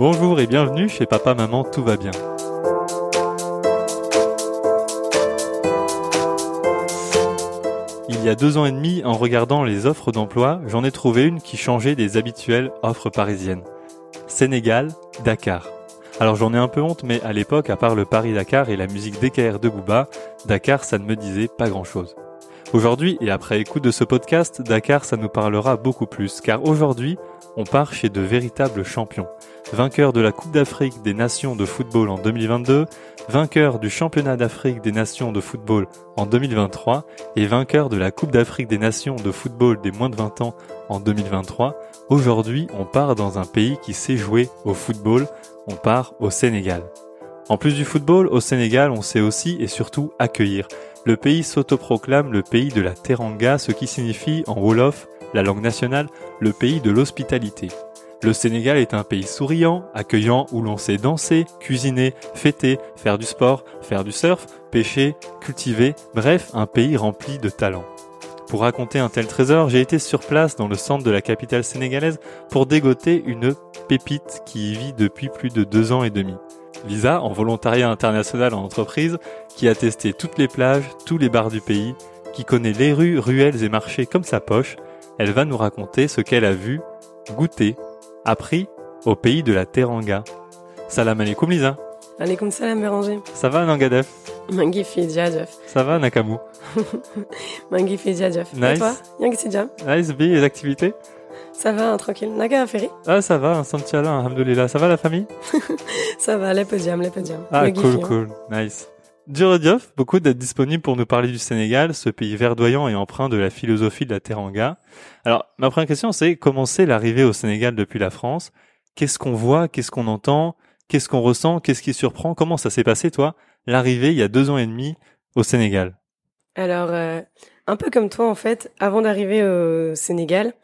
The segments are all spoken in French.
Bonjour et bienvenue chez Papa Maman Tout va bien. Il y a deux ans et demi, en regardant les offres d'emploi, j'en ai trouvé une qui changeait des habituelles offres parisiennes. Sénégal, Dakar. Alors j'en ai un peu honte, mais à l'époque, à part le Paris-Dakar et la musique DKR de Booba, Dakar ça ne me disait pas grand-chose. Aujourd'hui, et après écoute de ce podcast, Dakar ça nous parlera beaucoup plus, car aujourd'hui, on part chez de véritables champions. Vainqueur de la Coupe d'Afrique des Nations de football en 2022, vainqueur du Championnat d'Afrique des Nations de football en 2023 et vainqueur de la Coupe d'Afrique des Nations de football des moins de 20 ans en 2023, aujourd'hui on part dans un pays qui sait jouer au football, on part au Sénégal. En plus du football, au Sénégal, on sait aussi et surtout accueillir. Le pays s'autoproclame le pays de la Teranga, ce qui signifie en Wolof, la langue nationale, le pays de l'hospitalité. Le Sénégal est un pays souriant, accueillant où l'on sait danser, cuisiner, fêter, faire du sport, faire du surf, pêcher, cultiver, bref, un pays rempli de talents. Pour raconter un tel trésor, j'ai été sur place dans le centre de la capitale sénégalaise pour dégoter une pépite qui y vit depuis plus de deux ans et demi. Lisa, en volontariat international en entreprise, qui a testé toutes les plages, tous les bars du pays, qui connaît les rues, ruelles et marchés comme sa poche, elle va nous raconter ce qu'elle a vu, goûté, appris au pays de la Teranga. Salam alaikum Lisa. Alaikum salam Béranger. Ça va Nangadef? Mangi Fidjadjaf. Ça va Nakamu Mangi Fidjadjaf. Nice. Et toi? Yang Nice, B, les activités? Ça va, hein, tranquille. Naga Ferry Ah ça va, un Santiala, alhamdoulilah. Ça va la famille? Ça va, les podiums, les podiums. Ah cool, hein. cool, nice. Diorodiof, beaucoup d'être disponible pour nous parler du Sénégal, ce pays verdoyant et empreint de la philosophie de la Teranga. Alors, ma première question, c'est comment c'est l'arrivée au Sénégal depuis la France? Qu'est-ce qu'on voit? Qu'est-ce qu'on entend? Qu'est-ce qu'on ressent? Qu'est-ce qui surprend? Comment ça s'est passé, toi, l'arrivée il y a deux ans et demi au Sénégal? Alors, euh, un peu comme toi, en fait, avant d'arriver au Sénégal,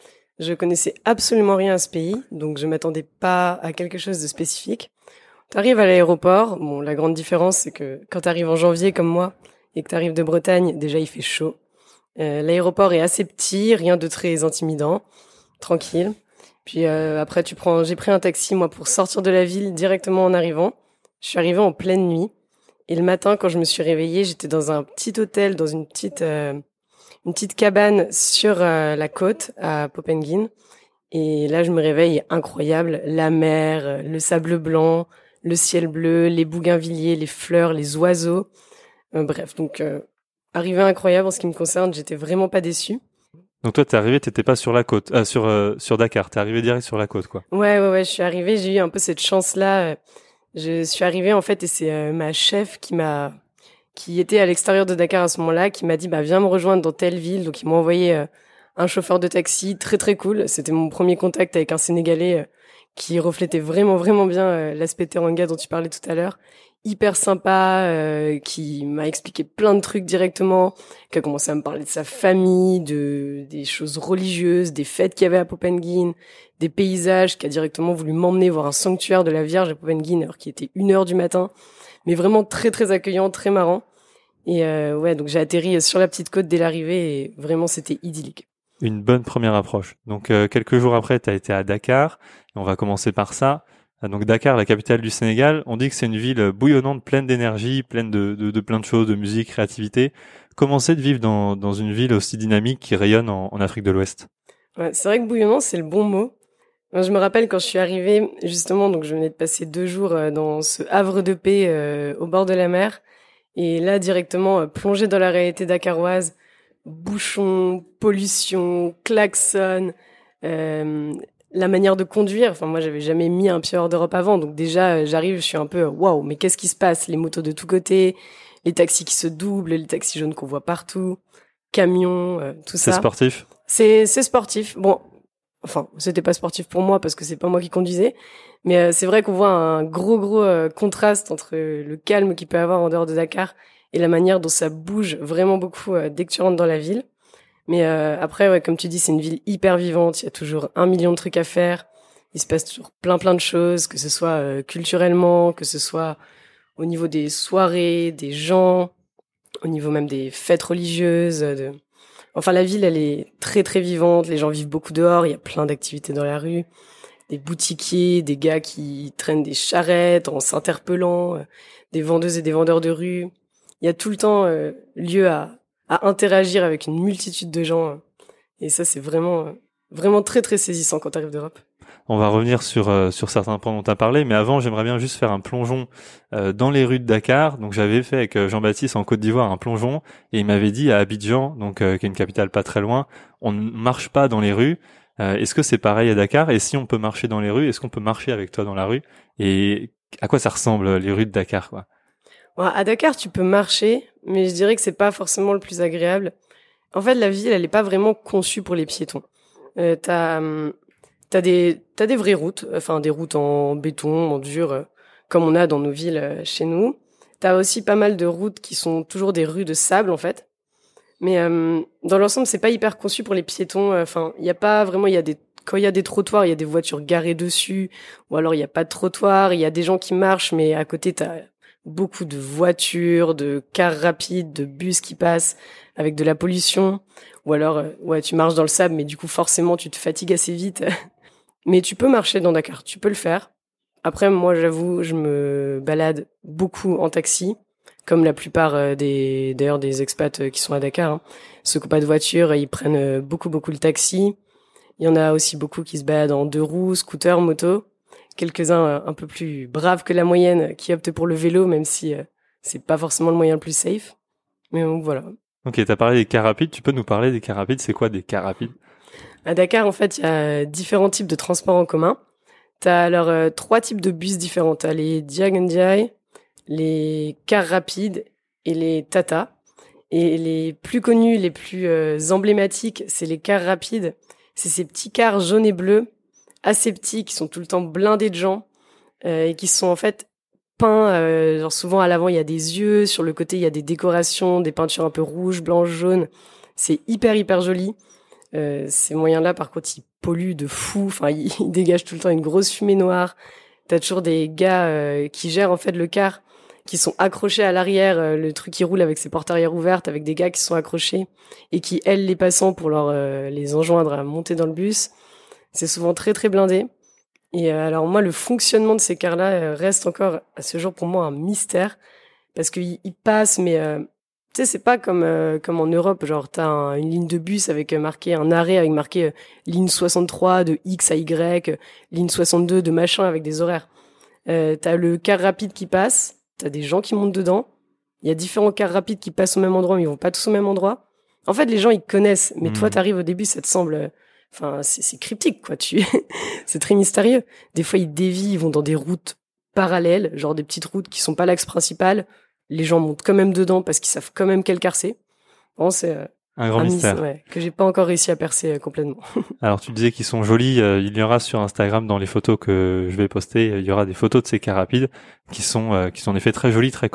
je connaissais absolument rien à ce pays, donc je m'attendais pas à quelque chose de spécifique. T'arrives à l'aéroport, bon, la grande différence, c'est que quand t'arrives en janvier comme moi, et que t'arrives de Bretagne, déjà il fait chaud. Euh, l'aéroport est assez petit, rien de très intimidant, tranquille. Puis euh, après, tu prends, j'ai pris un taxi moi pour sortir de la ville directement en arrivant. Je suis arrivée en pleine nuit. Et le matin, quand je me suis réveillée, j'étais dans un petit hôtel, dans une petite, euh, une petite cabane sur euh, la côte à Popengine. Et là, je me réveille, incroyable, la mer, euh, le sable blanc, le ciel bleu, les bougainvilliers, les fleurs, les oiseaux. Euh, bref, donc euh, arrivée incroyable en ce qui me concerne. J'étais vraiment pas déçue. Donc toi, t'es arrivé, t'étais pas sur la côte, euh, sur euh, sur Dakar, t'es arrivé direct sur la côte, quoi. Ouais, ouais, ouais, je suis arrivée, j'ai eu un peu cette chance-là. Je suis arrivée, en fait, et c'est ma chef qui m'a, qui était à l'extérieur de Dakar à ce moment-là, qui m'a dit, bah, viens me rejoindre dans telle ville. Donc, ils m'ont envoyé un chauffeur de taxi très, très cool. C'était mon premier contact avec un Sénégalais qui reflétait vraiment, vraiment bien euh, l'aspect teranga dont tu parlais tout à l'heure. Hyper sympa, euh, qui m'a expliqué plein de trucs directement, qui a commencé à me parler de sa famille, de des choses religieuses, des fêtes qu'il y avait à Popengine, des paysages, qui a directement voulu m'emmener voir un sanctuaire de la Vierge à Popengine, alors qu'il était une heure du matin, mais vraiment très très accueillant, très marrant. Et euh, ouais, donc j'ai atterri sur la petite côte dès l'arrivée et vraiment c'était idyllique. Une bonne première approche. Donc euh, quelques jours après, t'as été à Dakar. Et on va commencer par ça. Ah, Donc Dakar, la capitale du Sénégal, on dit que c'est une ville bouillonnante, pleine d'énergie, pleine de, de, de plein de choses, de musique, créativité. Comment de vivre dans, dans une ville aussi dynamique qui rayonne en, en Afrique de l'Ouest? Ouais, c'est vrai que bouillonnant, c'est le bon mot. Je me rappelle quand je suis arrivée, justement, donc je venais de passer deux jours euh, dans ce havre de paix euh, au bord de la mer. Et là, directement, euh, plongée dans la réalité dakaroise, bouchons, pollution, klaxon, euh, la manière de conduire. Enfin, moi, j'avais jamais mis un pied hors d'Europe avant. Donc déjà, euh, j'arrive, je suis un peu, euh, waouh, mais qu'est-ce qui se passe? Les motos de tous côtés, les taxis qui se doublent, les taxis jaunes qu'on voit partout, camions, euh, tout C'est ça. sportif? C'est c'est sportif. Bon, enfin, c'était pas sportif pour moi parce que c'est pas moi qui conduisais, mais euh, c'est vrai qu'on voit un gros gros contraste entre le calme qu'il peut avoir en dehors de Dakar et la manière dont ça bouge vraiment beaucoup euh, dès que tu rentres dans la ville. Mais euh, après, ouais, comme tu dis, c'est une ville hyper vivante. Il y a toujours un million de trucs à faire. Il se passe toujours plein plein de choses, que ce soit euh, culturellement, que ce soit au niveau des soirées, des gens, au niveau même des fêtes religieuses. Enfin, la ville, elle est très très vivante. Les gens vivent beaucoup dehors. Il y a plein d'activités dans la rue. des boutiquiers, des gars qui traînent des charrettes en s'interpellant, des vendeuses et des vendeurs de rue. Il y a tout le temps lieu à, à interagir avec une multitude de gens. Et ça, c'est vraiment, vraiment très, très saisissant quand tu arrives d'Europe. On va revenir sur euh, sur certains points dont tu as parlé, mais avant, j'aimerais bien juste faire un plongeon euh, dans les rues de Dakar. Donc j'avais fait avec euh, Jean-Baptiste en Côte d'Ivoire un plongeon et il m'avait dit à Abidjan, donc qui est une capitale pas très loin, on ne marche pas dans les rues. est-ce que c'est pareil à Dakar? Et si on peut marcher dans les rues, est-ce qu'on peut marcher avec toi dans la rue Et à quoi ça ressemble les rues de Dakar quoi? À Dakar, tu peux marcher, mais je dirais que c'est pas forcément le plus agréable. En fait, la ville, elle est pas vraiment conçue pour les piétons. Euh, t'as hum, T'as des t'as des vraies routes, enfin des routes en béton, en dur, euh, comme on a dans nos villes euh, chez nous. T'as aussi pas mal de routes qui sont toujours des rues de sable en fait. Mais euh, dans l'ensemble, c'est pas hyper conçu pour les piétons. Enfin, il y a pas vraiment. Il y a des quand il y a des trottoirs, il y a des voitures garées dessus, ou alors il y a pas de trottoir. Il y a des gens qui marchent, mais à côté t'as beaucoup de voitures, de cars rapides, de bus qui passent avec de la pollution. Ou alors, ouais, tu marches dans le sable, mais du coup forcément tu te fatigues assez vite Mais tu peux marcher dans Dakar, tu peux le faire. Après, moi, j'avoue, je me balade beaucoup en taxi, comme la plupart euh, des, d'ailleurs, des expats euh, qui sont à Dakar. Hein. Ceux qui n'ont pas de voiture, ils prennent euh, beaucoup, beaucoup le taxi. Il y en a aussi beaucoup qui se baladent en deux roues, scooter, moto. Quelques-uns un peu plus braves que la moyenne qui optent pour le vélo, même si c'est pas forcément le moyen le plus safe. Mais voilà. Ok, t'as parlé des cars rapides. Tu peux nous parler des cars rapides C'est quoi des cars rapides à Dakar, en fait, il y a différents types de transports en commun. Tu as alors euh, trois types de bus différents. Tu as les Diagondiai, les cars rapides et les Tata. Et les plus connus, les plus euh, emblématiques, c'est les cars rapides. C'est ces petits cars jaunes et bleus, assez petits, qui sont tout le temps blindés de gens euh, et qui sont en fait peints. genre souvent à l'avant, il y a des yeux, sur le côté, il y a des décorations, des peintures un peu rouges, blanches, jaunes. C'est hyper hyper joli. Euh, ces moyens-là, par contre, ils polluent de fou. Enfin, ils, dégagent tout le temps une grosse fumée noire. T'as toujours des gars euh, qui gèrent en fait le car, qui sont accrochés à l'arrière, euh, le truc qui roule avec ses portes arrière ouvertes, avec des gars qui sont accrochés et qui aident les passants pour leur les enjoindre à monter dans le bus. C'est souvent très très blindé. Et alors moi, le fonctionnement de ces cars-là reste encore à ce jour pour moi un mystère parce qu'ils passent, mais tu sais, c'est pas comme euh, comme en Europe, genre t'as une ligne de bus avec euh, marqué un arrêt avec marqué euh, ligne 63 de X à Y, ligne 62 de machin avec des horaires. Euh, t'as le car rapide qui passe, t'as des gens qui montent dedans. Il y a différents cars rapides qui passent au même endroit, mais ils vont pas tous au même endroit. En fait, les gens ils connaissent, mais toi hmm. t'arrives au début, ça te semble, enfin c'est cryptique quoi. Tu, c'est très mystérieux. Des fois ils dévient, ils vont dans des routes parallèles, genre des petites routes qui sont pas l'axe principal les gens montent quand même dedans parce qu'ils savent quand même quel car c'est. Bon, c'est euh, un grand mystère ouais, que j'ai pas encore réussi à percer euh, complètement. Alors tu disais qu'ils sont jolis, euh, il y aura sur Instagram dans les photos que je vais poster, il y aura des photos de ces cars rapides qui sont qui sont en effet très jolis, très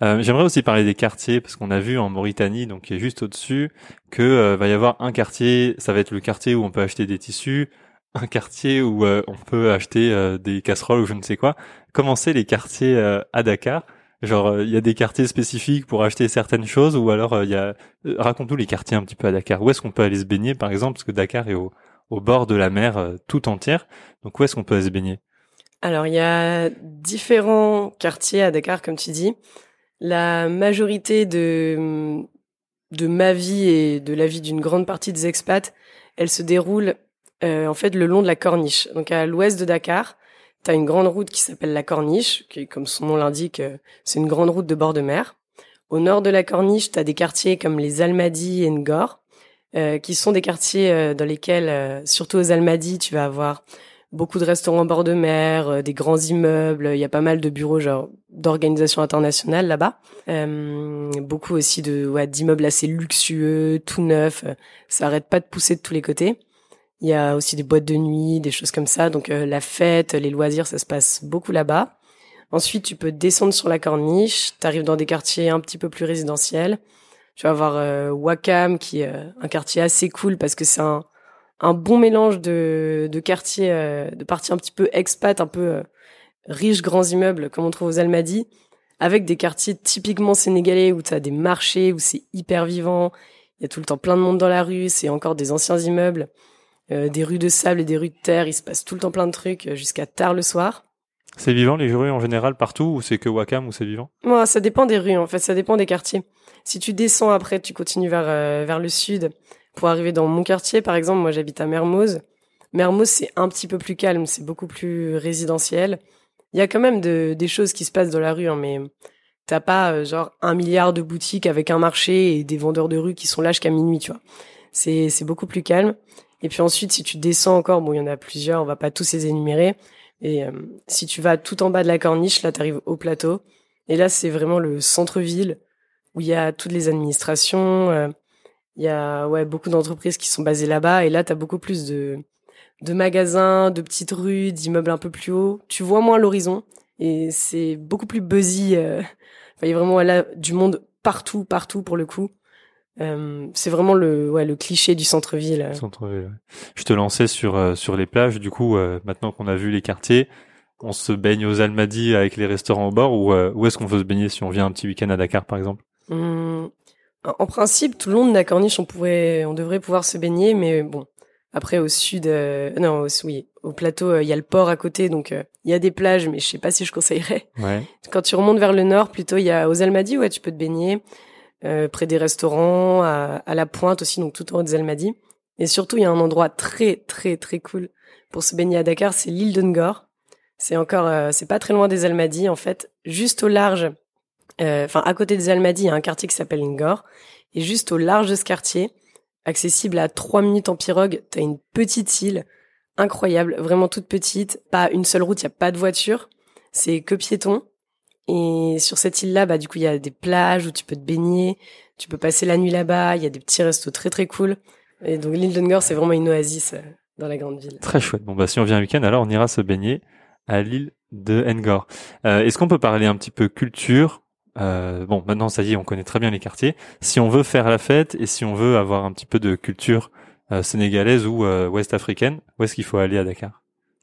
colorés. J'aimerais aussi parler des quartiers parce qu'on a vu en Mauritanie, donc qui est juste au-dessus, que va y avoir un quartier, ça va être le quartier où on peut acheter des tissus, un quartier où on peut acheter des casseroles ou je ne sais quoi. Comment c'est les quartiers à Dakar? Genre, euh, il y a des quartiers spécifiques pour acheter certaines choses, ou alors euh, il y a. Euh, raconte-nous les quartiers un petit peu à Dakar. Où est-ce qu'on peut aller se baigner, par exemple, parce que Dakar est au, au bord de la mer tout entière. Donc où est-ce qu'on peut aller se baigner? Alors il y a différents quartiers à Dakar, comme tu dis. La majorité de de ma vie et de la vie d'une grande partie des expats, elle se déroule en fait le long de la corniche, donc à l'ouest de Dakar. T'as une grande route qui s'appelle la Corniche, qui, comme son nom l'indique, euh, c'est une grande route de bord de mer. Au nord de la Corniche, t'as des quartiers comme les Almadies et Ngor, euh, qui sont des quartiers euh, dans lesquels, surtout aux Almadies, tu vas avoir beaucoup de restaurants bord de mer, des grands immeubles. Il y a pas mal de bureaux genre d'organisations internationales là-bas. beaucoup aussi de ouais, d'immeubles assez luxueux, tout neufs. Ça arrête pas de pousser de tous les côtés. Il y a aussi des boîtes de nuit, des choses comme ça. Donc euh, la fête, les loisirs, ça se passe beaucoup là-bas. Ensuite, tu peux descendre sur la corniche. Tu arrives dans des quartiers un petit peu plus résidentiels. Tu vas avoir euh, Wakam, qui est euh, un quartier assez cool parce que c'est un, un bon mélange de, de quartiers, de parties un petit peu expat, un peu riches, grands immeubles, comme on trouve aux Almadies, avec des quartiers typiquement sénégalais où tu as des marchés, où c'est hyper vivant. Il y a tout le temps plein de monde dans la rue, c'est encore des anciens immeubles. des rues de sable et des rues de terre. Il se passe tout le temps plein de trucs jusqu'à tard le soir. C'est vivant les rues en général partout ou c'est que Wakam ou c'est vivant? Moi, ça dépend des rues en fait, ça dépend des quartiers. Si tu descends après, tu continues vers vers le sud pour arriver dans mon quartier par exemple. Moi, j'habite à Mermoz. Mermoz, c'est un petit peu plus calme, c'est beaucoup plus résidentiel. Il y a quand même de, des choses qui se passent dans la rue, hein, mais t'as pas euh, genre un milliard de boutiques avec un marché et des vendeurs de rue qui sont là jusqu'à minuit, tu vois. C'est beaucoup plus calme. Et puis ensuite, si tu descends encore, bon, il y en a plusieurs, on va pas tous les énumérer. Et euh, si tu vas tout en bas de la corniche, là, t'arrives au plateau. Et là, c'est vraiment le centre-ville où il y a toutes les administrations. Euh, il y a ouais beaucoup d'entreprises qui sont basées là-bas. Et là, t'as beaucoup plus de de magasins, de petites rues, d'immeubles un peu plus hauts. Tu vois moins l'horizon et c'est beaucoup plus buzzy. Euh... il y a vraiment là du monde partout, partout pour le coup. Euh, c'est vraiment le ouais le cliché du centre-ville. Centre-ville. Je te lançais sur euh, sur les plages. Du coup, euh, maintenant qu'on a vu les quartiers, on se baigne aux Almadies avec les restaurants au bord ou où est-ce qu'on veut se baigner si on vient un petit week-end à Dakar, par exemple? Hum, En principe, tout le long de la corniche, on pourrait, on devrait pouvoir se baigner, mais bon, après, au sud, euh, non, oui, au plateau, euh, il y a le port à côté, donc euh, il y a des plages, mais je sais pas si je conseillerais. Ouais. Quand tu remontes vers le nord, plutôt, il y a aux Almadies, ouais, tu peux te baigner près des restaurants, à, à, la pointe aussi, donc tout en haut des Almadies. Et surtout, il y a un endroit très, très, très cool pour se baigner à Dakar, c'est l'île de Ngor. C'est encore, c'est pas très loin des Almadies, en fait, juste au large. Enfin, à côté des Almadies, il y a un quartier qui s'appelle Ngor, et juste au large de ce quartier accessible à 3 minutes en pirogue. T'as une petite île incroyable, vraiment toute petite. Pas une seule route, il y a pas de voiture. C'est que piéton. Et sur cette île-là, bah, du coup, il y a des plages où tu peux te baigner. Tu peux passer la nuit là-bas. Il y a des petits restos très, très cool. Et donc, l'île de Ngor, c'est vraiment une oasis euh, dans la grande ville. Très chouette. Bon, bah, si on vient un week-end, alors on ira se baigner à l'île de Ngor. Euh, Est-ce qu'on peut parler un petit peu culture euh, bon, maintenant ça y est, on connaît très bien les quartiers. Si on veut faire la fête et si on veut avoir un petit peu de culture euh, sénégalaise ou euh, ouest africaine, où est-ce qu'il faut aller à Dakar?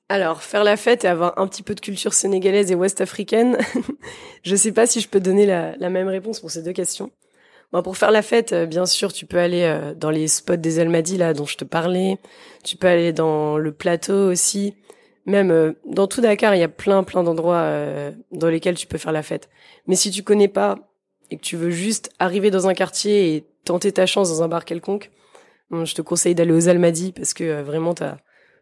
Alors, faire la fête et avoir un petit peu de culture sénégalaise et ouest africaine, je sais pas si je peux donner la, même réponse pour ces deux questions. Bon, pour faire la fête, euh, bien sûr, tu peux aller dans les spots des Almadies là dont je te parlais. Tu peux aller dans le plateau aussi. Même euh, dans tout Dakar, il y a plein plein d'endroits euh, dans lesquels tu peux faire la fête. Mais si tu connais pas et que tu veux juste arriver dans un quartier et tenter ta chance dans un bar quelconque, je te conseille d'aller aux Almadies parce que euh, vraiment t'as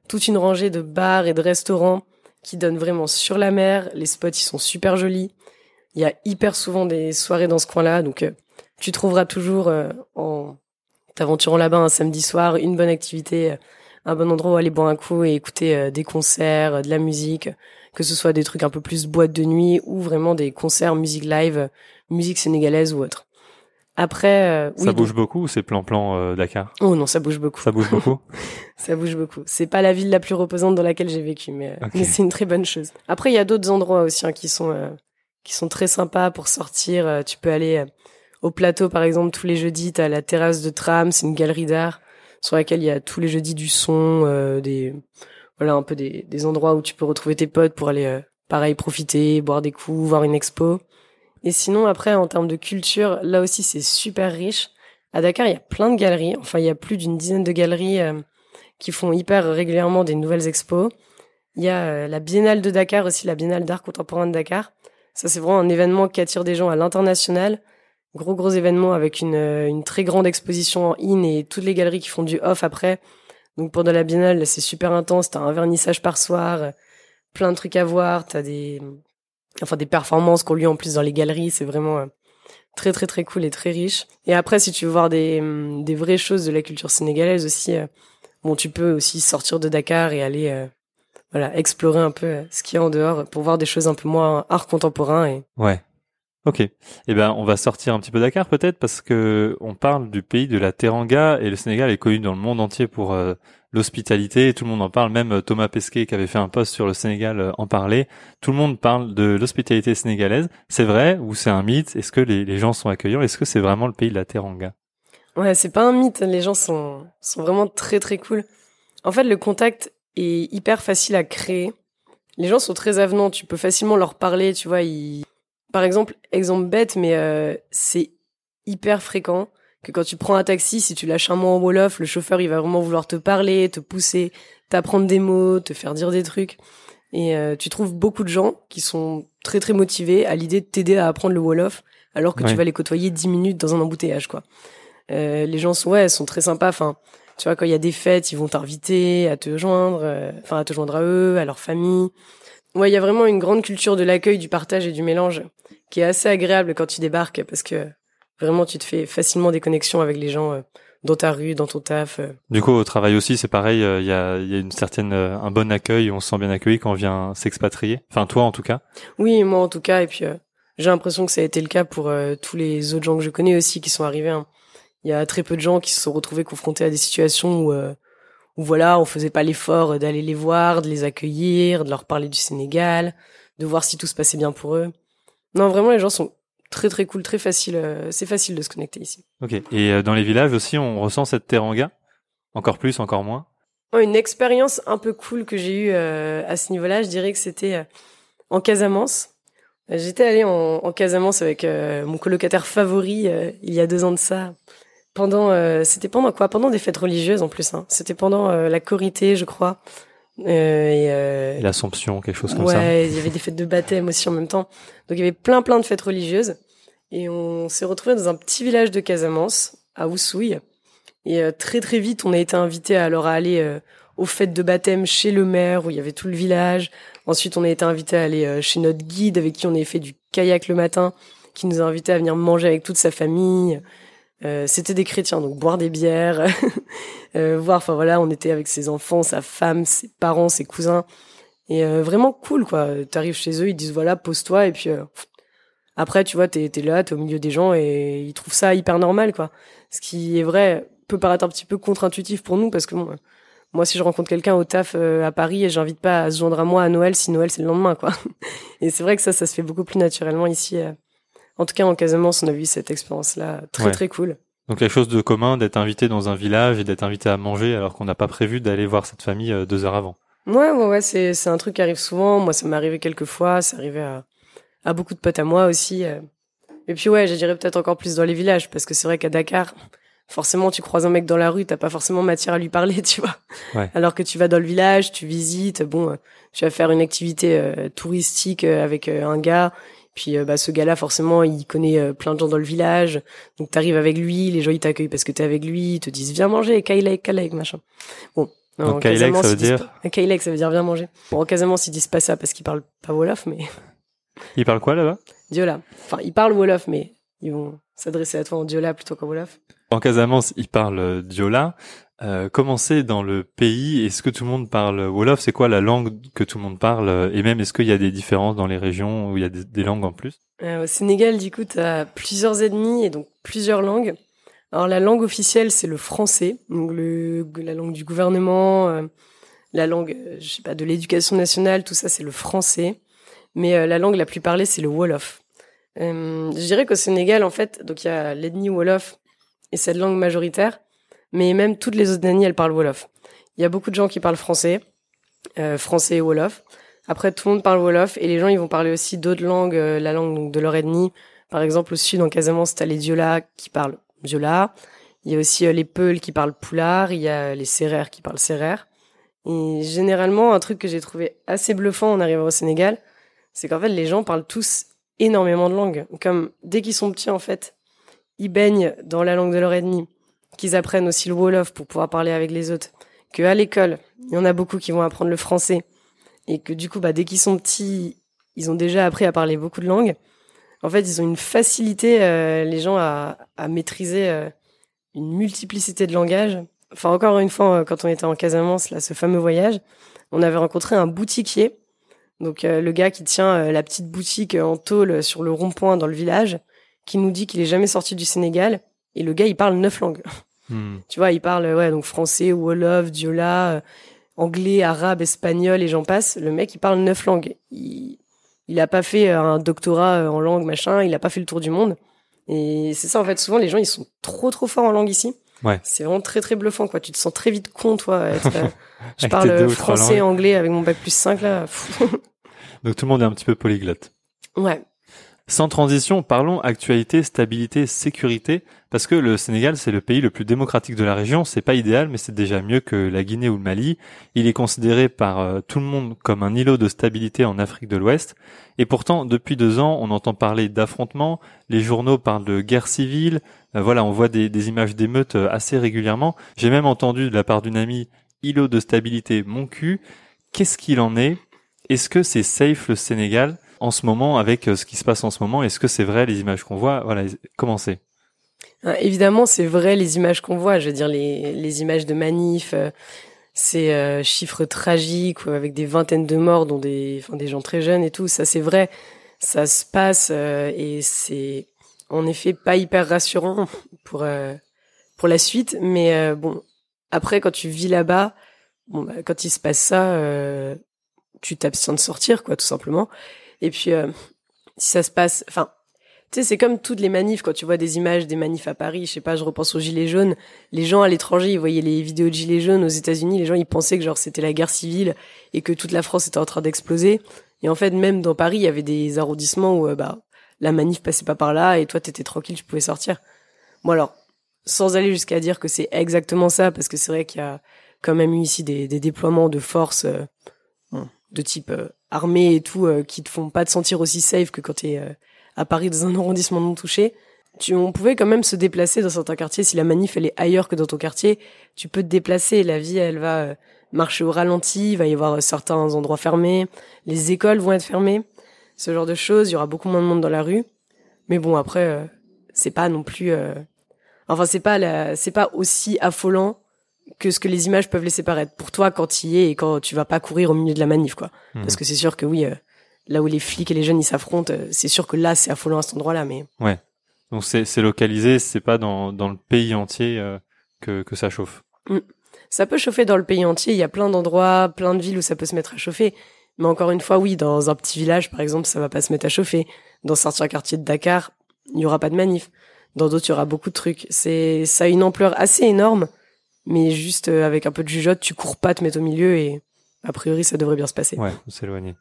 toute une rangée de bars et de restaurants qui donnent vraiment sur la mer. Les spots ils sont super jolis. Il y a hyper souvent des soirées dans ce coin-là, donc tu trouveras toujours en t'aventurant là-bas un samedi soir une bonne activité un bon endroit où aller boire un coup et écouter euh, des concerts, euh, de la musique, que ce soit des trucs un peu plus boîte de nuit ou vraiment des concerts, musique live, musique sénégalaise ou autre. Après, euh, ça bouge beaucoup ou c'est plan-plan Dakar? Oh non, ça bouge beaucoup. Ça bouge beaucoup? ça bouge beaucoup. C'est pas la ville la plus reposante dans laquelle j'ai vécu, mais, mais c'est une très bonne chose. Après, il y a d'autres endroits aussi hein, qui sont qui sont très sympas pour sortir. tu peux aller au plateau, par exemple, tous les jeudis. T'as la terrasse de tram, c'est une galerie d'art sur laquelle il y a tous les jeudis du son, euh, des voilà un peu des, des endroits où tu peux retrouver tes potes pour aller euh, pareil profiter, boire des coups, voir une expo. Et sinon après en termes de culture, là aussi c'est super riche. À Dakar, il y a plein de galeries. Enfin, il y a plus d'une dizaine de galeries euh, qui font hyper régulièrement des nouvelles expos. Il y a la Biennale de Dakar aussi, la Biennale d'art contemporain de Dakar. Ça, c'est vraiment un événement qui attire des gens à l'international gros gros événement avec une, euh, une très grande exposition en in et toutes les galeries qui font du off après. Donc pendant la biennale, c'est super intense. T'as un vernissage par soir, euh, plein de trucs à voir. T'as des, enfin des performances qu'on lieu en plus dans les galeries. C'est vraiment euh, très très très cool et très riche. Et après, si tu veux voir des, hum, des vraies choses de la culture sénégalaise aussi, bon, tu peux aussi sortir de Dakar et aller voilà explorer un peu ce qu'il y a en dehors pour voir des choses un peu moins art contemporain et ouais Ok. Eh ben, on va sortir un petit peu Dakar peut-être parce que on parle du pays de la Teranga et le Sénégal est connu dans le monde entier pour euh, l'hospitalité. Tout le monde en parle. Même euh, Thomas Pesquet qui avait fait un post sur le Sénégal euh, en parlait. Tout le monde parle de l'hospitalité sénégalaise. C'est vrai ou c'est un mythe? Est-ce que les, gens sont accueillants? Est-ce que c'est vraiment le pays de la Teranga? Ouais, c'est pas un mythe. Les gens sont sont vraiment très très cool. En fait, le contact est hyper facile à créer. Les gens sont très avenants. Tu peux facilement leur parler. Tu vois, ils par exemple, exemple bête, mais euh, c'est hyper fréquent que quand tu prends un taxi, si tu lâches un mot en wolof, le chauffeur il va vraiment vouloir te parler, te pousser, t'apprendre des mots, te faire dire des trucs. Et euh, tu trouves beaucoup de gens qui sont très très motivés à l'idée de t'aider à apprendre le wolof, alors que tu vas les côtoyer 10 minutes dans un embouteillage, quoi. Euh, les gens sont ouais, sont très sympas. Enfin, tu vois, quand il y a des fêtes, ils vont t'inviter à te joindre, euh, enfin à te joindre à eux, à leur famille. Ouais, il y a vraiment une grande culture de l'accueil, du partage et du mélange qui est assez agréable quand tu débarques parce que vraiment tu te fais facilement des connexions avec les gens dans ta rue, dans ton taf. Euh. Du coup, au travail aussi, c'est pareil. Il y, a, y, a, une certaine, euh, un bon accueil. On se sent bien accueilli quand on vient s'expatrier. Enfin, toi, en tout cas. Oui, moi, en tout cas. Et puis, euh, j'ai l'impression que ça a été le cas pour tous les autres gens que je connais aussi qui sont arrivés. Hein. Il y a très peu de gens qui se sont retrouvés confrontés à des situations où, où voilà, on faisait pas l'effort d'aller les voir, de les accueillir, de leur parler du Sénégal, de voir si tout se passait bien pour eux. Non, vraiment, les gens sont très très cool, très facile. Euh, c'est facile de se connecter ici. Ok. Et euh, dans les villages aussi, on ressent cette teranga? Encore plus, encore moins? Oh, Une expérience un peu cool que j'ai eue euh, à ce niveau-là, je dirais que c'était en Casamance. J'étais allée en, en, Casamance avec mon colocataire favori il y a deux ans de ça. Pendant, c'était pendant quoi? Pendant des fêtes religieuses en plus. Hein. C'était pendant la Corité, je crois. Et, L'Assomption, quelque chose comme ça. Ouais, il y avait des fêtes de baptême aussi en même temps. Donc il y avait plein plein de fêtes religieuses. Et on s'est retrouvé dans un petit village de Casamance, à Oussouille. Et euh, très très vite, on a été invité à alors à aller euh, aux fêtes de baptême chez le maire, où il y avait tout le village. Ensuite, on a été invité à aller euh, chez notre guide, avec qui on avait fait du kayak le matin, qui nous a invités à venir manger avec toute sa famille. C'était des chrétiens, donc boire des bières, voir. Enfin voilà, on était avec ses enfants, sa femme, ses parents, ses cousins. Et vraiment cool, quoi. T'arrives chez eux, ils disent voilà, pose-toi, et puis après, tu vois, t'es es là, t'es au milieu des gens et ils trouvent ça hyper normal, quoi. Ce qui est vrai peut paraître un petit peu contre-intuitif pour nous parce que bon, moi, si je rencontre quelqu'un au taf euh, à Paris et j'invite pas à se joindre à moi à Noël si Noël c'est le lendemain, quoi. Et c'est vrai que ça, ça se fait beaucoup plus naturellement ici. Euh. En tout cas, en Casamance, on a vu cette expérience-là très très cool. Donc quelque chose de commun d'être invité dans un village et d'être invité à manger alors qu'on n'a pas prévu d'aller voir cette famille euh, deux heures avant. Ouais, ouais, ouais, c'est c'est un truc qui arrive souvent. Moi, ça m'est arrivé quelques fois. C'est arrivé à à beaucoup de potes à moi aussi. Euh. Et puis ouais, je dirais peut-être encore plus dans les villages, parce que c'est vrai qu'à Dakar, forcément, tu croises un mec dans la rue, t'as pas forcément matière à lui parler, tu vois. Ouais. Alors que tu vas dans le village, tu visites, bon, euh, tu vas faire une activité euh, touristique avec un gars. Puis bah ce gars-là, forcément, il connaît plein de gens dans le village. Donc t'arrives avec lui, les gens ils t'accueillent parce que t'es avec lui, ils te disent viens manger, kailek, kailek, machin. Bon. Non, Donc kailek, ça veut dire Kailek, ça veut dire viens manger. Bon, en Casamance, ils disent pas ça parce qu'ils parlent pas Wolof, mais ils parlent quoi là-bas? Diola. Enfin, ils parlent Wolof, mais ils vont s'adresser à toi en Diola plutôt qu'en Wolof. En Casamance, ils parlent euh, Diola. Euh, comment c'est dans le pays? Est-ce que tout le monde parle Wolof? C'est quoi la langue que tout le monde parle? Et même, est-ce qu'il y a des différences dans les régions où il y a des, langues en plus? Euh, Au Sénégal, du coup, tu as plusieurs ennemis et donc plusieurs langues. Alors, la langue officielle, c'est le français, donc le, la langue du gouvernement, euh, la langue, je sais pas, de l'éducation nationale, tout ça, c'est le français mais euh, la langue la plus parlée, c'est le Wolof. Euh, je dirais qu'au Sénégal, en fait, donc il y a l'ethnie Wolof et cette langue majoritaire, mais même toutes les autres ethnies, elles parlent Wolof. Il y a beaucoup de gens qui parlent français, euh, français et Wolof. Après, tout le monde parle Wolof et les gens, ils vont parler aussi d'autres langues, euh, la langue donc, de leur ethnie. Par exemple, au sud, en Casamance, t'as les Diola qui parlent Il y a aussi les Peuls qui parlent Poulard. Il y a les Sérères qui parlent Sérère. Et généralement, un truc que j'ai trouvé assez bluffant en arrivant au Sénégal, c'est qu'en fait, les gens parlent tous énormément de langues. Comme dès qu'ils sont petits, en fait, ils baignent dans la langue de leur ennemi, qu'ils apprennent aussi le Wolof pour pouvoir parler avec les autres. Que à l'école, il y en a beaucoup qui vont apprendre le français. Et que du coup, bah, dès qu'ils sont petits, ils ont déjà appris à parler beaucoup de langues. En fait, ils ont une facilité, euh, les gens, à, à maîtriser euh, une multiplicité de langages. Enfin, encore une fois, euh, quand on était en Casamance, là, ce fameux voyage, on avait rencontré un boutiquier donc euh, le gars qui tient euh, la petite boutique en tôle sur le rond-point dans le village, qui nous dit qu'il est jamais sorti du Sénégal, et le gars il parle neuf langues. Hmm. Tu vois, il parle ouais donc français, wolof, diola, euh, anglais, arabe, espagnol et j'en passe. Le mec il parle neuf langues. Il il a pas fait un doctorat en langue machin, il a pas fait le tour du monde. Et c'est ça en fait. Souvent les gens ils sont trop trop forts en langue ici. Ouais. C'est vraiment très très bluffant quoi. Tu te sens très vite con toi. je parle français, anglais avec mon bac plus 5 là. Donc tout le monde est un petit peu polyglotte. Ouais. Sans transition, parlons actualité, stabilité, sécurité, parce que le Sénégal, c'est le pays le plus démocratique de la région. C'est pas idéal, mais c'est déjà mieux que la Guinée ou le Mali. Il est considéré par euh, tout le monde comme un îlot de stabilité en Afrique de l'Ouest. Et pourtant, depuis deux ans, on entend parler d'affrontements. Les journaux parlent de guerre civile. Euh, voilà, on voit des, des images d'émeutes euh, assez régulièrement. J'ai même entendu de la part d'une amie îlot de stabilité mon cul. Qu'est-ce qu'il en est? Est-ce que c'est safe le Sénégal? En ce moment avec euh, ce qui se passe en ce moment Est-ce que c'est vrai les images qu'on voit? Voilà, comment c'est? Ah, Évidemment, c'est vrai les images qu'on voit. Je veux dire les, images de manifs, euh, ces euh, chiffres tragiques avec des vingtaines de morts, dont des, gens très jeunes et tout. Ça, c'est vrai. Ça se passe et c'est en effet pas hyper rassurant pour pour la suite. Mais bon, après, quand tu vis là-bas, bah, quand il se passe ça, tu t'abstiens de sortir, quoi, tout simplement. Et puis, euh, si ça se passe, enfin, tu sais, c'est comme toutes les manifs, quand tu vois des images des manifs à Paris, je sais pas, je repense aux Gilets jaunes, les gens à l'étranger, ils voyaient les vidéos de Gilets jaunes aux États-Unis, les gens, ils pensaient que genre c'était la guerre civile et que toute la France était en train d'exploser. Et en fait, même dans Paris, il y avait des arrondissements où, euh, bah, la manif passait pas par là et toi, t'étais tranquille, tu pouvais sortir. Bon alors, sans aller jusqu'à dire que c'est exactement ça, parce que c'est vrai qu'il y a quand même eu ici des, des déploiements de forces euh, de type armée et tout euh, qui te font pas te sentir aussi safe que quand t'es euh, à Paris dans un arrondissement non touché. Tu, on pouvait quand même se déplacer dans certains quartiers. Si la manif elle est ailleurs que dans ton quartier, tu peux te déplacer. La vie elle va euh, marcher au ralenti. Il va y avoir certains endroits fermés. Les écoles vont être fermées. Ce genre de choses. Il y aura beaucoup moins de monde dans la rue. Mais bon après, c'est pas non plus. Enfin c'est pas la... c'est pas aussi affolant que ce que les images peuvent laisser paraître pour toi quand tu y es et quand tu vas pas courir au milieu de la manif quoi. Mhm. parce que c'est sûr que oui euh, là où les flics et les jeunes ils s'affrontent euh, c'est sûr que là c'est affolant à cet endroit-là mais ouais. Donc c'est localisé c'est pas dans dans le pays entier euh, que que ça chauffe. Mm. ça peut chauffer dans le pays entier il y a plein d'endroits plein de villes où ça peut se mettre à chauffer. Mais encore une fois oui dans un petit village par exemple ça va pas se mettre à chauffer. Dans certains quartiers de Dakar il y aura pas de manif. Dans d'autres il y aura beaucoup de trucs. C'est ça a une ampleur assez énorme mais juste euh, avec un peu de jugeote, tu cours pas te mettre au milieu et a priori ça devrait bien se passer. Ouais, s'éloigner.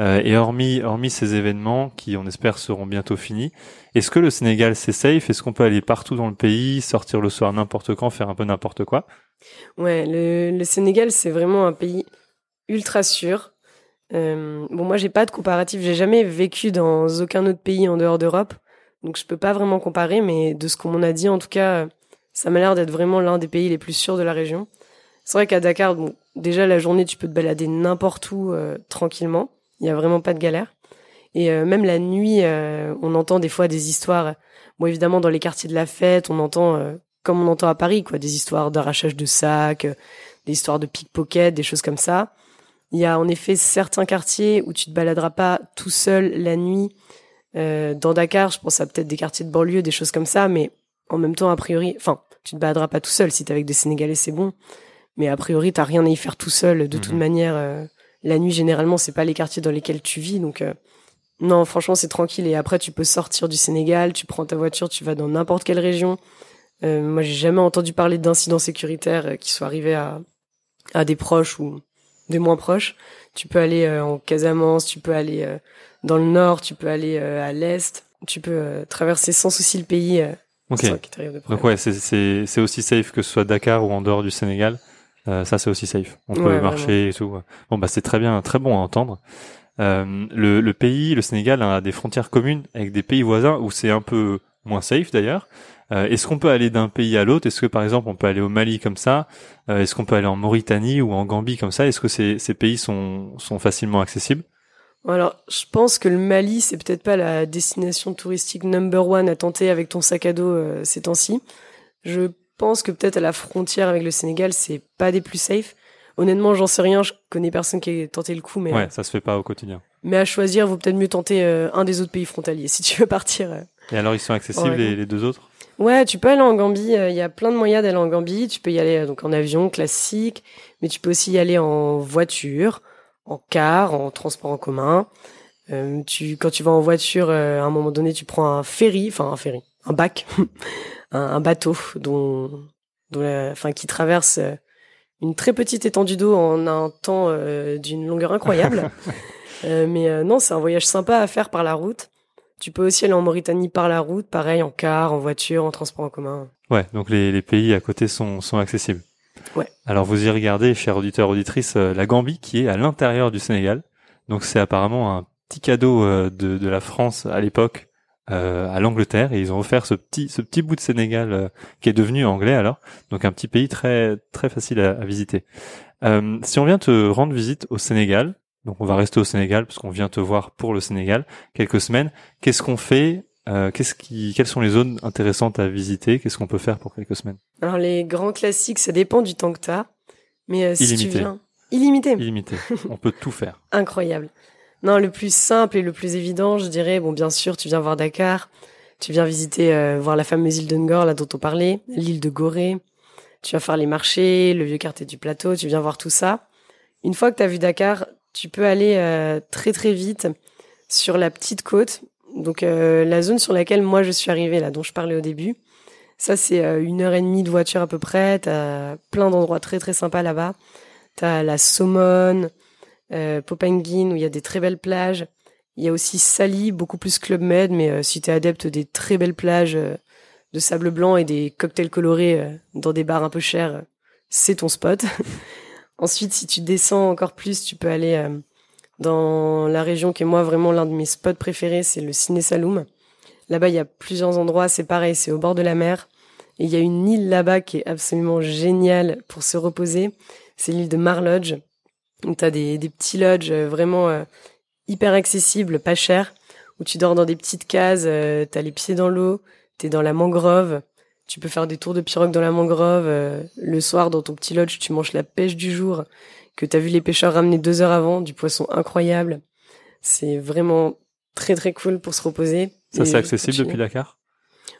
Euh, et hormis hormis ces événements qui on espère seront bientôt finis, est-ce que le Sénégal c'est safe? Est-ce qu'on peut aller partout dans le pays, sortir le soir n'importe quand, faire un peu n'importe quoi? Ouais, le, le Sénégal c'est vraiment un pays ultra sûr. Euh, bon moi j'ai pas de comparatif, j'ai jamais vécu dans aucun autre pays en dehors d'Europe, donc je peux pas vraiment comparer, mais de ce qu'on m'en a dit en tout cas ça m'a l'air d'être vraiment l'un des pays les plus sûrs de la région. C'est vrai qu'à Dakar, bon, déjà la journée, tu peux te balader n'importe où euh, tranquillement. Il y a vraiment pas de galère. Et euh, même la nuit, euh, on entend des fois des histoires. Bon, évidemment, dans les quartiers de la fête, on entend, comme on entend à Paris, quoi, des histoires d'arrachage de sacs, des histoires de pickpocket, des choses comme ça. Il y a en effet certains quartiers où tu te baladeras pas tout seul la nuit. dans Dakar, je pense à peut-être des quartiers de banlieue, des choses comme ça, mais en même temps, a priori, enfin, tu te baladeras pas tout seul. Si t'es avec des Sénégalais, c'est bon. Mais a priori, t'as rien à y faire tout seul. De toute mhm. manière, euh, la nuit, généralement, c'est pas les quartiers dans lesquels tu vis. Donc, euh, non, franchement, c'est tranquille. Et après, tu peux sortir du Sénégal, tu prends ta voiture, tu vas dans n'importe quelle région. Euh, moi, j'ai jamais entendu parler d'incidents sécuritaires qui soient arrivés à, à des proches ou des moins proches. Tu peux aller en Casamance, tu peux aller dans le nord, tu peux aller à l'est, tu peux traverser sans souci le pays Ok. Donc ouais, c'est aussi safe que ce soit Dakar ou en dehors du Sénégal. Euh, ça c'est aussi safe. On peut marcher et tout. Bon bah c'est très bien, très bon à entendre. Euh, le, le, pays, le Sénégal, a des frontières communes avec des pays voisins où c'est un peu moins safe d'ailleurs. Euh, Est-ce qu'on peut aller d'un pays à l'autre? Est-ce que par exemple on peut aller au Mali comme ça? Euh, Est-ce qu'on peut aller en Mauritanie ou en Gambie comme ça? Est-ce que ces, ces pays sont, sont facilement accessibles? Alors, je pense que le Mali, c'est peut-être pas la destination touristique number one à tenter avec ton sac à dos euh, ces temps-ci. Je pense que peut-être à la frontière avec le Sénégal, c'est pas des plus safe. Honnêtement, j'en sais rien. Je connais personne qui ait tenté le coup, mais ouais, euh, ça se fait pas au quotidien. Mais à choisir, vaut peut-être mieux tenter euh, un des autres pays frontaliers si tu veux partir. Et alors, ils sont accessibles les, les, deux autres? Ouais, tu peux aller en Gambie. Il y a plein de moyens d'aller en Gambie. Tu peux y aller donc en avion classique, mais tu peux aussi y aller en voiture en car, en transport en commun. Euh, tu, quand tu vas en voiture, euh, à un moment donné, tu prends un ferry, enfin un ferry, un bac, un, bateau dont, dont enfin qui traverse euh, une très petite étendue d'eau en un temps d'une longueur incroyable. mais non, c'est un voyage sympa à faire par la route. Tu peux aussi aller en Mauritanie par la route, pareil, en car, en voiture, en transport en commun. Ouais, donc les, les pays à côté sont, sont accessibles. Alors vous y regardez, chers auditeurs, auditrices, euh, la Gambie qui est à l'intérieur du Sénégal. Donc c'est apparemment un petit cadeau euh, de, la France à l'époque euh, à l'Angleterre et ils ont offert ce petit ce petit bout de Sénégal euh, qui est devenu anglais alors. Donc un petit pays très très facile à, visiter. Si on vient te rendre visite au Sénégal, donc on va rester au Sénégal parce qu'on vient te voir pour le Sénégal quelques semaines. Qu'est-ce qu'on fait euh, Qu'est-ce qui Quelles sont les zones intéressantes à visiter? Qu'est-ce qu'on peut faire pour quelques semaines? Alors les grands classiques, ça dépend du temps que t'as. Mais euh, si tu viens... Illimité. Illimité. on peut tout faire. Incroyable. Non, le plus simple et le plus évident, je dirais, bon, bien sûr, tu viens voir Dakar, tu viens visiter, euh, voir la fameuse île de Ngor, là dont on parlait, l'île de Gorée, tu vas faire les marchés, le vieux quartier du plateau, tu viens voir tout ça. Une fois que tu as vu Dakar, tu peux aller très très vite sur la petite côte, donc euh, la zone sur laquelle moi je suis arrivée, là, dont je parlais au début. Ça, c'est euh, une heure et demie de voiture à peu près, t'as plein d'endroits très très sympas là-bas. T'as la Saumon, euh, Popengine où il y a des très belles plages. Il y a aussi Sali, beaucoup plus Club Med, mais euh, si tu es adepte des très belles plages euh, de sable blanc et des cocktails colorés euh, dans des bars un peu chers, c'est ton spot. Ensuite, si tu descends encore plus, tu peux aller dans la région qui est moi vraiment l'un de mes spots préférés, c'est le Ciné Saloum. Là-bas, il y a plusieurs endroits, c'est pareil, c'est au bord de la mer. Et il y a une île là-bas qui est absolument géniale pour se reposer. C'est l'île de Marlodge. Donc t'as des, des petits lodges euh, vraiment euh, hyper accessibles, pas chers, où tu dors dans des petites cases, euh, t'as les pieds dans l'eau, t'es dans la mangrove, tu peux faire des tours de pirogue dans la mangrove. euh, le soir, dans ton petit lodge, tu manges la pêche du jour que t'as vu les pêcheurs ramener deux heures avant, du poisson incroyable. C'est vraiment très très cool pour se reposer. Ça, c'est accessible depuis Dakar?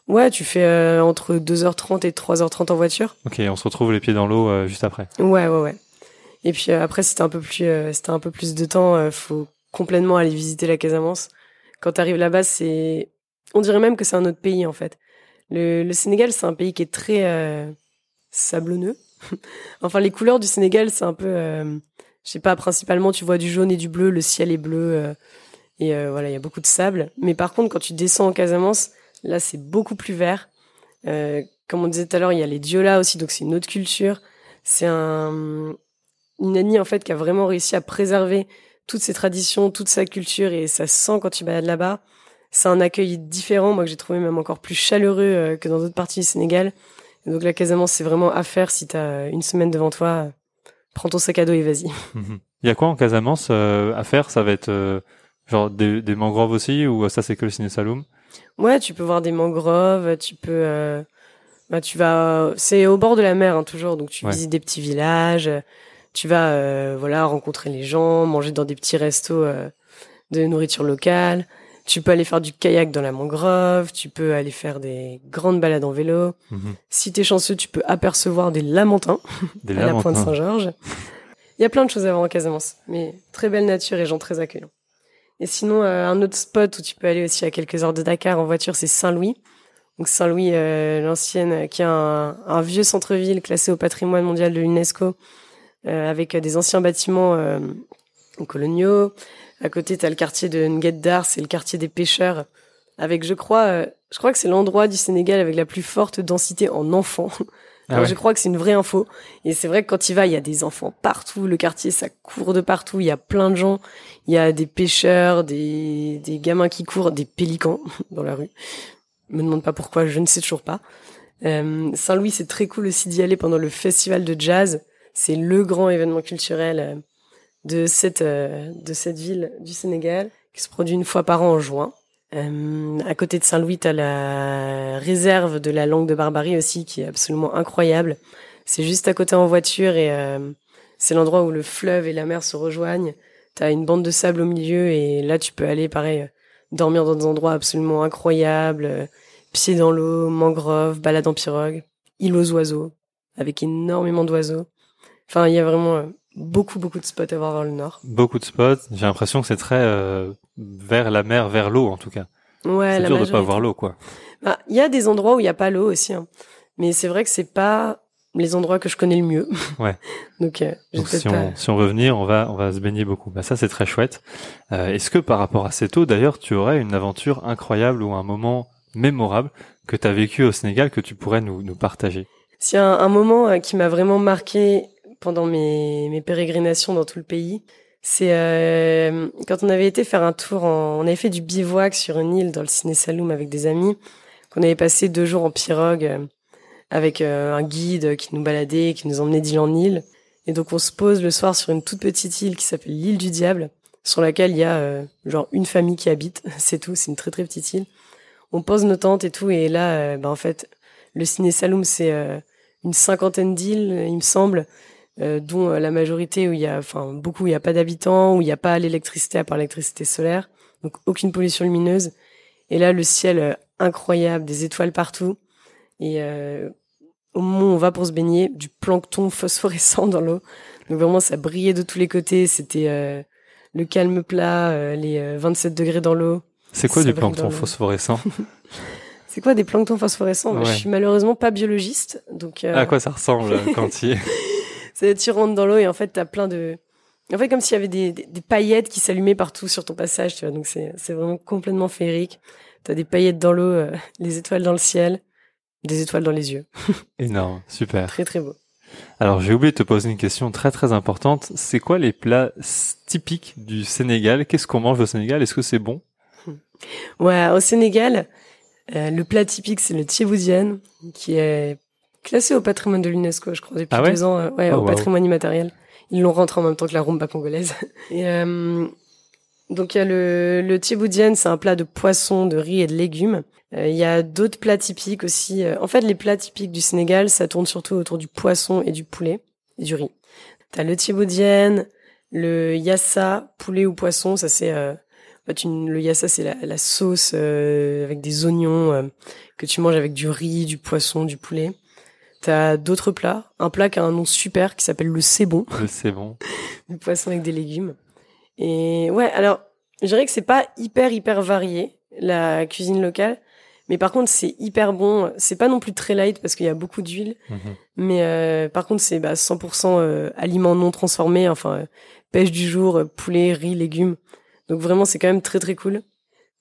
Ouais, tu fais euh, entre 2h30 et 3h30 en voiture. Ok, on se retrouve les pieds dans l'eau euh, juste après. Ouais, ouais, ouais. Et puis euh, après, si t'as un peu plus, euh, si un peu plus de temps, euh, faut complètement aller visiter la Casamance. Quand t'arrives là-bas, c'est, on dirait même que c'est un autre pays en fait. Le, le Sénégal, c'est un pays qui est très euh, sablonneux. enfin, les couleurs du Sénégal, c'est un peu, euh, je sais pas, principalement, tu vois du jaune et du bleu, le ciel est bleu, euh, et euh, voilà, il y a beaucoup de sable. Mais par contre, quand tu descends en Casamance, là, c'est beaucoup plus vert. Euh, comme on disait tout à l'heure, il y a les Diola aussi, donc c'est une autre culture. C'est un, une Annie en fait qui a vraiment réussi à préserver toutes ses traditions, toute sa culture et ça se sent quand tu balades là-bas. C'est un accueil différent, moi que j'ai trouvé même encore plus chaleureux euh, que dans d'autres parties du Sénégal. Et donc la Casamance, c'est vraiment à faire si t'as une semaine devant toi. Prends ton sac à dos et vas-y. Mhm. Il y a quoi en Casamance euh, à faire? Ça va être euh, genre des, des mangroves aussi ou ça c'est que le ciné Saloum? Ouais, tu peux voir des mangroves, tu peux, euh, bah, tu vas, c'est au bord de la mer hein, toujours, donc tu Ouais. visites des petits villages, tu vas, voilà, rencontrer les gens, manger dans des petits restos de nourriture locale. Tu peux aller faire du kayak dans la mangrove, tu peux aller faire des grandes balades en vélo. Mhm. Si t'es chanceux, tu peux apercevoir des lamentins Des à la pointe. Saint-Georges. Il y a plein de choses à voir en Casamance, mais très belle nature et gens très accueillants. Et sinon, euh, un autre spot où tu peux aller aussi à quelques heures de Dakar en voiture, c'est Saint-Louis. Donc Saint-Louis, euh, l'ancienne, euh, qui est un, un vieux centre-ville classé au patrimoine mondial de l'UNESCO, euh, avec des anciens bâtiments coloniaux. À côté, t'as le quartier de Ngueddar, c'est le quartier des pêcheurs, avec, je crois, euh, je crois que c'est l'endroit du Sénégal avec la plus forte densité en enfants. Ah ouais. Je crois que c'est une vraie info. Et c'est vrai que quand il va, il y a des enfants partout. Le quartier, ça court de partout. Il y a plein de gens. Il y a des pêcheurs, des, des gamins qui courent, des pélicans dans la rue. Me demande pas pourquoi, je ne sais toujours pas. Euh, Saint-Louis, c'est très cool aussi d'y aller pendant le festival de jazz. C'est le grand événement culturel euh, de cette euh, de cette ville du Sénégal qui se produit une fois par an en juin. Euh, à côté de Saint-Louis, t'as la réserve de la langue de Barbarie aussi, qui est absolument incroyable. C'est juste à côté en voiture et euh, c'est l'endroit où le fleuve et la mer se rejoignent. T'as une bande de sable au milieu et là tu peux aller pareil euh, dormir dans des endroits absolument incroyables, euh, pieds dans l'eau, mangrove, balade en pirogue, île aux oiseaux avec énormément d'oiseaux. Enfin, il y a vraiment beaucoup beaucoup de spots à voir dans le nord. Beaucoup de spots. J'ai l'impression que c'est très euh, vers la mer, vers l'eau en tout cas. Ouais, c'est dur de pas majorité. voir l'eau quoi. Bah, il y a des endroits où il y a pas l'eau aussi, hein. mais c'est vrai que c'est pas les endroits que je connais le mieux. Ouais. Donc, euh, Donc, si, pas- on, si on veut venir, on va, on va se baigner beaucoup. Bah, ça, c'est très chouette. Euh, Est-ce que par rapport à cette eau, d'ailleurs, tu aurais une aventure incroyable ou un moment mémorable que tu as vécu au Sénégal que tu pourrais nous, nous partager? S'il y a un, un moment euh, qui m'a vraiment marqué pendant mes, mes pérégrinations dans tout le pays, c'est euh, quand on avait été faire un tour, en, on avait fait du bivouac sur une île dans le Ciné Saloum avec des amis, qu'on avait passé deux jours en pirogue euh, avec euh, un guide qui nous baladait, qui nous emmenait d'île en île. Et donc on se pose le soir sur une toute petite île qui s'appelle l'île du diable, sur laquelle il y a euh, genre une famille qui habite, c'est tout, c'est une très très petite île. On pose nos tentes et tout, et là, euh, bah, en fait, le Ciné Saloum, c'est euh, une cinquantaine d'îles, il me semble, euh, dont euh, la majorité où il y a, enfin beaucoup où il n'y a pas d'habitants, où il n'y a pas l'électricité à part l'électricité solaire, donc aucune pollution lumineuse. Et là, le ciel euh, incroyable, des étoiles partout. Et euh, au moment où on va pour se baigner, du plancton phosphorescent dans l'eau. Donc vraiment, ça brillait de tous les côtés. C'était euh, le calme plat, euh, les euh, 27 degrés dans l'eau. C'est quoi Ça du plancton phosphorescent C'est quoi des planctons phosphorescents? Moi, Ouais. Je suis malheureusement pas biologiste, donc euh, À quoi ça ressemble quand c'est tu rentres dans l'eau et en fait t'as plein de en fait comme s'il y avait des, des, des paillettes qui s'allumaient partout sur ton passage tu vois. Donc c'est c'est vraiment complètement féerique. T'as des paillettes dans l'eau euh, les étoiles dans le ciel des étoiles dans les yeux. Énorme, super. très très beau. Alors j'ai oublié de te poser une question très très importante. C'est quoi les plats typiques du Sénégal? Qu'est-ce qu'on mange au Sénégal? Est-ce que c'est bon? Ouais au Sénégal euh, le plat typique c'est le thieboudienne qui est classé au patrimoine de l'UNESCO je crois depuis Ah ouais deux ans euh, ouais Oh, au wow. patrimoine immatériel ils l'ont rentré en même temps que la rumba congolaise et euh, donc il y a le le thieboudienne c'est un plat de poisson de riz et de légumes Euh, Il y a d'autres plats typiques aussi. Euh, En fait, les plats typiques du Sénégal, ça tourne surtout autour du poisson et du poulet et du riz. T'as le thieboudienne, le yassa, poulet ou poisson. Ça c'est, euh, en fait, une- le yassa c'est la, la sauce euh, avec des oignons euh, que tu manges avec du riz, du poisson, du poulet. T'as d'autres plats. Un plat qui a un nom super qui s'appelle le cébon Le c'est bon. du poisson avec des légumes. Et ouais, alors, je dirais que c'est pas hyper, hyper varié, la cuisine locale. Mais par contre, c'est hyper bon. C'est pas non plus très light parce qu'il y a beaucoup d'huile. Mhm. Mais euh, par contre, c'est bah, 100% euh, aliments non transformés. Enfin, euh, pêche du jour, euh, poulet, riz, légumes. Donc vraiment, c'est quand même très, très cool.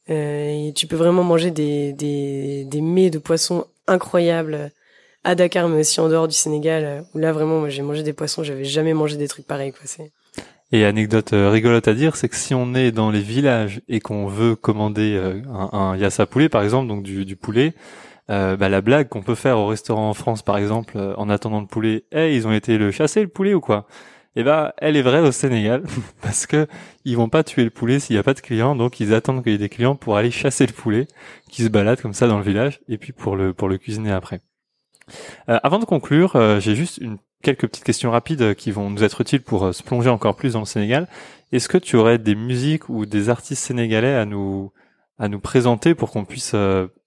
Et tu peux vraiment manger des, des, des mets de poissons incroyables à Dakar, mais aussi en dehors du Sénégal. euh, Où là, vraiment, moi, j'ai mangé des poissons. J'avais jamais mangé des trucs pareils. Quoi. Et anecdote euh, rigolote à dire, c'est que si on est dans les villages et qu'on veut commander euh, un, un yassa poulet, par exemple, donc du, du poulet, euh, bah, la blague qu'on peut faire au restaurant en France, par exemple, en attendant le poulet, hey, ils ont été le chasser le poulet ou quoi? Eh ben, elle est vraie au Sénégal, parce que ils vont pas tuer le poulet s'il y a pas de clients, donc ils attendent qu'il y ait des clients pour aller chasser le poulet, qui se balade comme ça dans le village, et puis pour le pour le cuisiner après. Euh, avant de conclure, euh, j'ai juste quelques petites questions rapides euh, qui vont nous être utiles pour se plonger encore plus dans le Sénégal. Est-ce que tu aurais des musiques ou des artistes sénégalais à nous à nous présenter pour qu'on puisse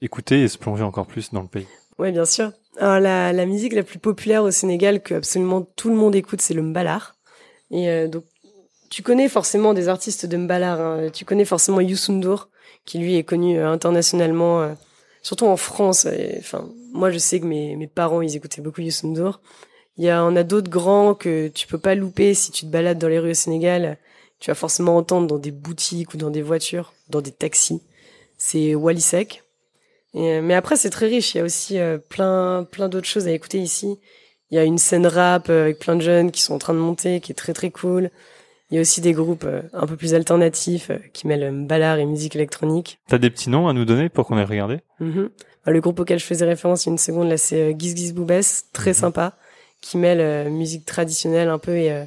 écouter et se plonger encore plus dans le pays? Ouais, bien sûr. Alors la, musique la plus populaire au Sénégal que absolument tout le monde écoute, c'est le mbalar. Et donc tu connais forcément des artistes de mbalar. hein. Tu connais forcément Youssou N'Dour, qui lui est connu internationalement, surtout en France. Moi je sais que mes mes parents ils écoutaient beaucoup Youssou N'Dour. Il y a on a d'autres grands que tu peux pas louper si tu te balades dans les rues au Sénégal. Tu vas forcément entendre dans des boutiques ou dans des voitures, dans des taxis. C'est Wally Seck. Et, euh, mais après, c'est très riche. Il y a aussi euh, plein, plein d'autres choses à écouter ici. Il y a une scène rap euh, avec plein de jeunes qui sont en train de monter, qui est très très cool. Il y a aussi des groupes euh, un peu plus alternatifs euh, qui mêlent ballard et musique électronique. T'as des petits noms à nous donner pour qu'on aille regarder? Mhm. Euh, Le groupe auquel je faisais référence il y a une seconde, là, c'est euh, Giz Giz Boubès, très Mhm. sympa, qui mêle euh, musique traditionnelle un peu et, euh,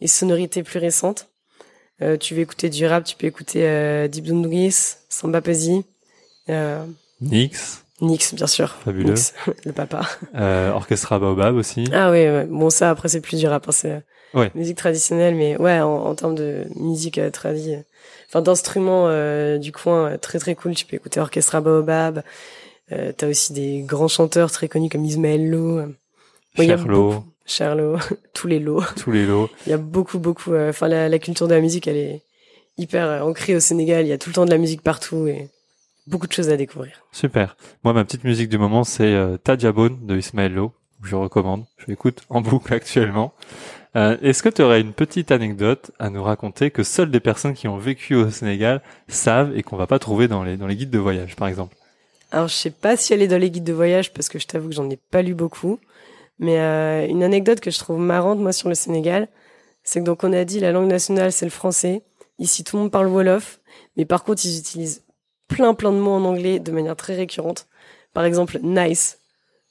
et sonorité plus récente. Euh, tu veux écouter du rap, tu peux écouter euh, Deep Dundugis, Samba euh, Nix, Nix, bien sûr. Fabuleux. Nix, le papa. euh, Orchestra Baobab aussi. Ah ouais, ouais. bon ça après c'est plus du rap, hein, c'est euh, Ouais. musique traditionnelle, mais ouais en, en termes de musique euh, tradi, euh, enfin d'instruments euh, du coin très très cool. Tu peux écouter Orchestra Baobab. Euh, T'as aussi des grands chanteurs très connus comme Ismaël Lo, euh, beaucoup- Charlot, tous les lots. tous les lots. Il y a beaucoup beaucoup. euh, Enfin la, la culture de la musique elle est hyper euh, ancrée au Sénégal. Il y a tout le temps de la musique partout et beaucoup de choses à découvrir. Super. Moi, ma petite musique du moment, c'est Tadjabone de Ismaël Lo. je recommande. Je l'écoute en boucle actuellement. Euh, Est-ce que tu aurais une petite anecdote à nous raconter que seules des personnes qui ont vécu au Sénégal savent et qu'on va pas trouver dans les dans les guides de voyage, par exemple? Alors, je sais pas si elle est dans les guides de voyage parce que je t'avoue que j'en ai pas lu beaucoup. Mais euh, une anecdote que je trouve marrante, moi, sur le Sénégal, c'est que donc on a dit la langue nationale, c'est le français. Ici, tout le monde parle Wolof. Mais par contre, ils utilisent plein, plein de mots en anglais de manière très récurrente. Par exemple, nice.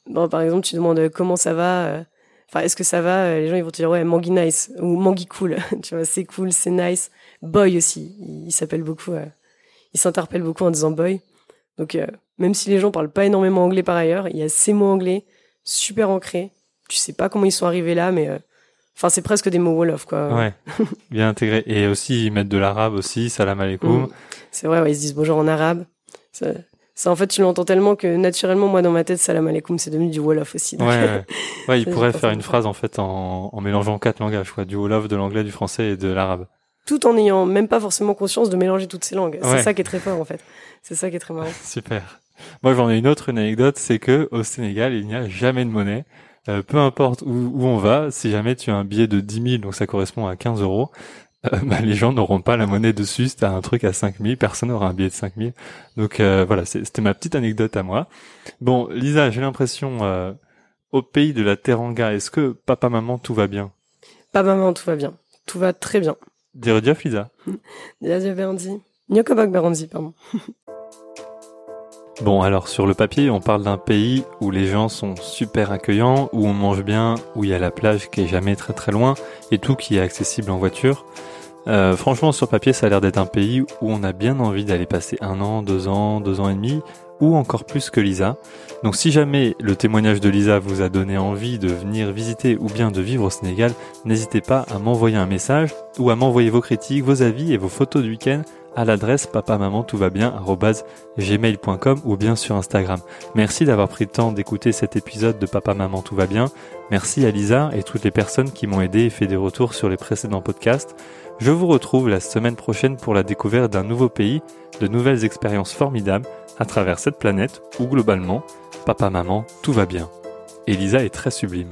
Bon, par exemple, tu demandes euh, comment ça va. euh, Enfin, est-ce que ça va euh, Les gens, ils vont te dire, ouais, Mangi nice. Ou Mangi cool. tu vois, c'est cool, c'est nice. Boy aussi. Il, s'appelle beaucoup. euh, il s'interpelle beaucoup en disant boy. Donc, euh, même si les gens parlent pas énormément anglais par ailleurs, il y a ces mots anglais super ancrés. Tu sais pas comment ils sont arrivés là, mais euh, enfin c'est presque des mots wolof quoi. Ouais, bien intégré. Et aussi ils mettent de l'arabe aussi, salam alaikum. Mm. C'est vrai, ouais, ils se disent bonjour en arabe. Ça, ça, en fait tu l'entends tellement que naturellement moi dans ma tête salam alaikum c'est devenu du wolof aussi. Donc, ouais. ouais, ils pourraient faire une phrase en fait en, en mélangeant quatre langages, quoi, du wolof, de l'anglais, du français et de l'arabe. Tout en ayant même pas forcément conscience de mélanger toutes ces langues. Ouais. C'est ça qui est très fort en fait. C'est ça qui est très marrant. Super. Moi, j'en ai une autre une anecdote, c'est que au Sénégal, il n'y a jamais de monnaie. Euh, peu importe où, où on va, si jamais tu as un billet de 10 000, donc ça correspond à 15 euros, euh, bah, les gens n'auront pas la monnaie dessus. Si t'as un truc à 5 000, personne n'aura un billet de 5 000. Donc euh, voilà, c'était ma petite anecdote à moi. Bon, Lisa, j'ai l'impression, euh, au pays de la Teranga, est-ce que papa, maman, tout va bien? Pas maman, tout va bien. Tout va très bien. Dire Lisa. Yadia Berandi. Nyokobak Berandi, pardon. Bon, alors sur le papier, on parle d'un pays où les gens sont super accueillants, où on mange bien, où il y a la plage qui est jamais très très loin et tout qui est accessible en voiture. Euh, franchement, sur papier, ça a l'air d'être un pays où on a bien envie d'aller passer un an, deux ans, deux ans et demi, ou encore plus que Lisa. Donc si jamais le témoignage de Lisa vous a donné envie de venir visiter ou bien de vivre au Sénégal, n'hésitez pas à m'envoyer un message ou à m'envoyer vos critiques, vos avis et vos photos du week-end à l'adresse papa maman tout va bien gmail.com ou bien sur Instagram. Merci d'avoir pris le temps d'écouter cet épisode de Papa Maman Tout va bien. Merci à Lisa et toutes les personnes qui m'ont aidé et fait des retours sur les précédents podcasts. Je vous retrouve la semaine prochaine pour la découverte d'un nouveau pays, de nouvelles expériences formidables à travers cette planète où globalement, Papa Maman Tout va bien. Et Lisa est très sublime.